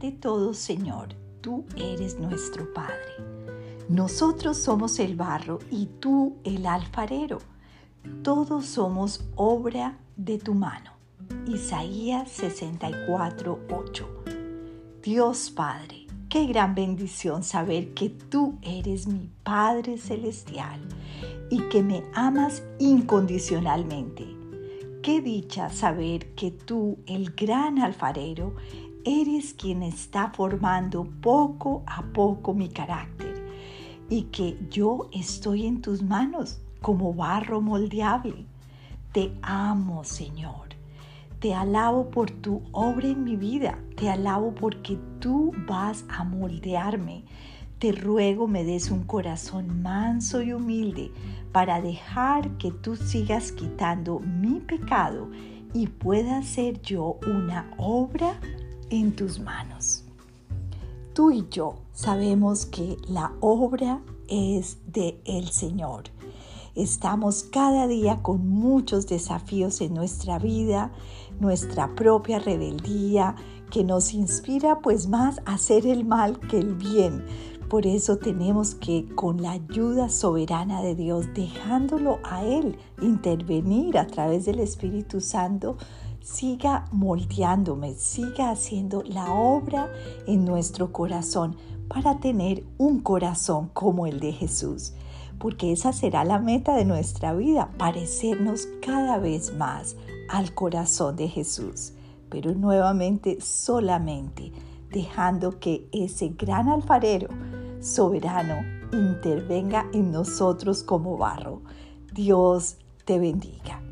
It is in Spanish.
de todo, Señor, tú eres nuestro Padre. Nosotros somos el barro y tú el alfarero. Todos somos obra de tu mano. Isaías 64, 8. Dios Padre, qué gran bendición saber que tú eres mi Padre Celestial y que me amas incondicionalmente. Qué dicha saber que tú, el gran alfarero, eres quien está formando poco a poco mi carácter y que yo estoy en tus manos como barro moldeable. Te amo, Señor. Te alabo por tu obra en mi vida. Te alabo porque tú vas a moldearme. Te ruego me des un corazón manso y humilde para dejar que tú sigas quitando mi pecado y pueda ser yo una obra en tus manos. Tú y yo sabemos que la obra es de el Señor. Estamos cada día con muchos desafíos en nuestra vida, nuestra propia rebeldía que nos inspira pues más a hacer el mal que el bien. Por eso tenemos que con la ayuda soberana de Dios, dejándolo a Él intervenir a través del Espíritu Santo, siga moldeándome, siga haciendo la obra en nuestro corazón para tener un corazón como el de Jesús. Porque esa será la meta de nuestra vida, parecernos cada vez más al corazón de Jesús. Pero nuevamente solamente dejando que ese gran alfarero soberano intervenga en nosotros como barro. Dios te bendiga.